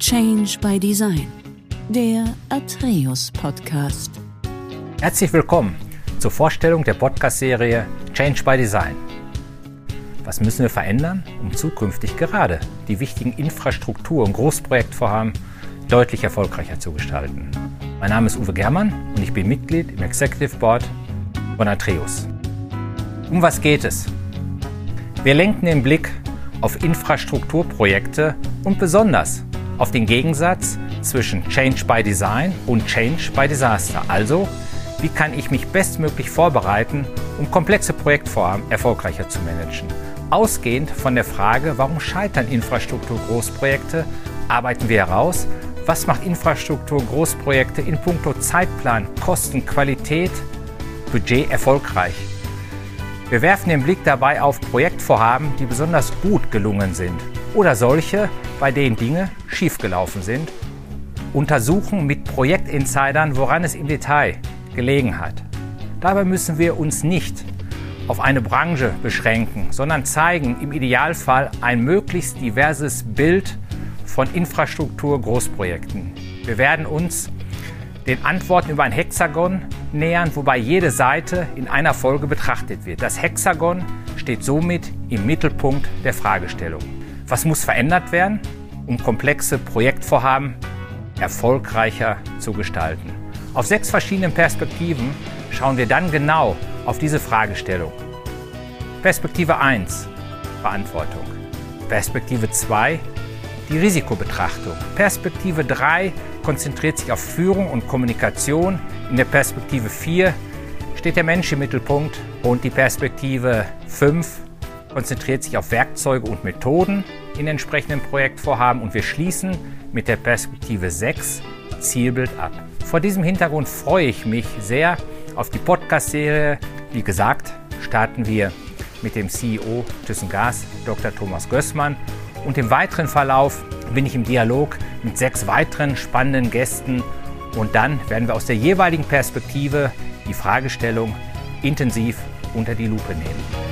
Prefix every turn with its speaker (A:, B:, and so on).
A: Change by Design, der Atreus Podcast.
B: Herzlich willkommen zur Vorstellung der Podcast-Serie Change by Design. Was müssen wir verändern, um zukünftig gerade die wichtigen Infrastruktur- und Großprojektvorhaben deutlich erfolgreicher zu gestalten? Mein Name ist Uwe Germann und ich bin Mitglied im Executive Board von Atreus. Um was geht es? Wir lenken den Blick auf Infrastrukturprojekte und besonders auf den Gegensatz zwischen Change by Design und Change by Disaster. Also, wie kann ich mich bestmöglich vorbereiten, um komplexe Projektvorhaben erfolgreicher zu managen? Ausgehend von der Frage, warum scheitern Infrastruktur-Großprojekte, arbeiten wir heraus, was macht Infrastruktur-Großprojekte in puncto Zeitplan, Kosten, Qualität, Budget erfolgreich? Wir werfen den Blick dabei auf Projektvorhaben, die besonders gut gelungen sind oder solche, bei denen Dinge schiefgelaufen sind. Untersuchen mit Projektinsidern, woran es im Detail gelegen hat. Dabei müssen wir uns nicht auf eine Branche beschränken, sondern zeigen im Idealfall ein möglichst diverses Bild von Infrastruktur-Großprojekten. Wir werden uns den Antworten über ein Hexagon nähern, wobei jede Seite in einer Folge betrachtet wird. Das Hexagon steht somit im Mittelpunkt der Fragestellung. Was muss verändert werden, um komplexe Projektvorhaben erfolgreicher zu gestalten? Auf sechs verschiedenen Perspektiven schauen wir dann genau auf diese Fragestellung. Perspektive 1, Verantwortung. Perspektive 2, die Risikobetrachtung. Perspektive 3 konzentriert sich auf Führung und Kommunikation. In der Perspektive 4 steht der Mensch im Mittelpunkt und die Perspektive 5 konzentriert sich auf Werkzeuge und Methoden in entsprechenden Projektvorhaben und wir schließen mit der Perspektive 6 Zielbild ab. Vor diesem Hintergrund freue ich mich sehr auf die Podcast-Serie. Wie gesagt, starten wir mit dem CEO ThyssenGas, Dr. Thomas Gößmann und im weiteren Verlauf bin ich im Dialog mit sechs weiteren spannenden Gästen und dann werden wir aus der jeweiligen Perspektive die Fragestellung intensiv unter die Lupe nehmen.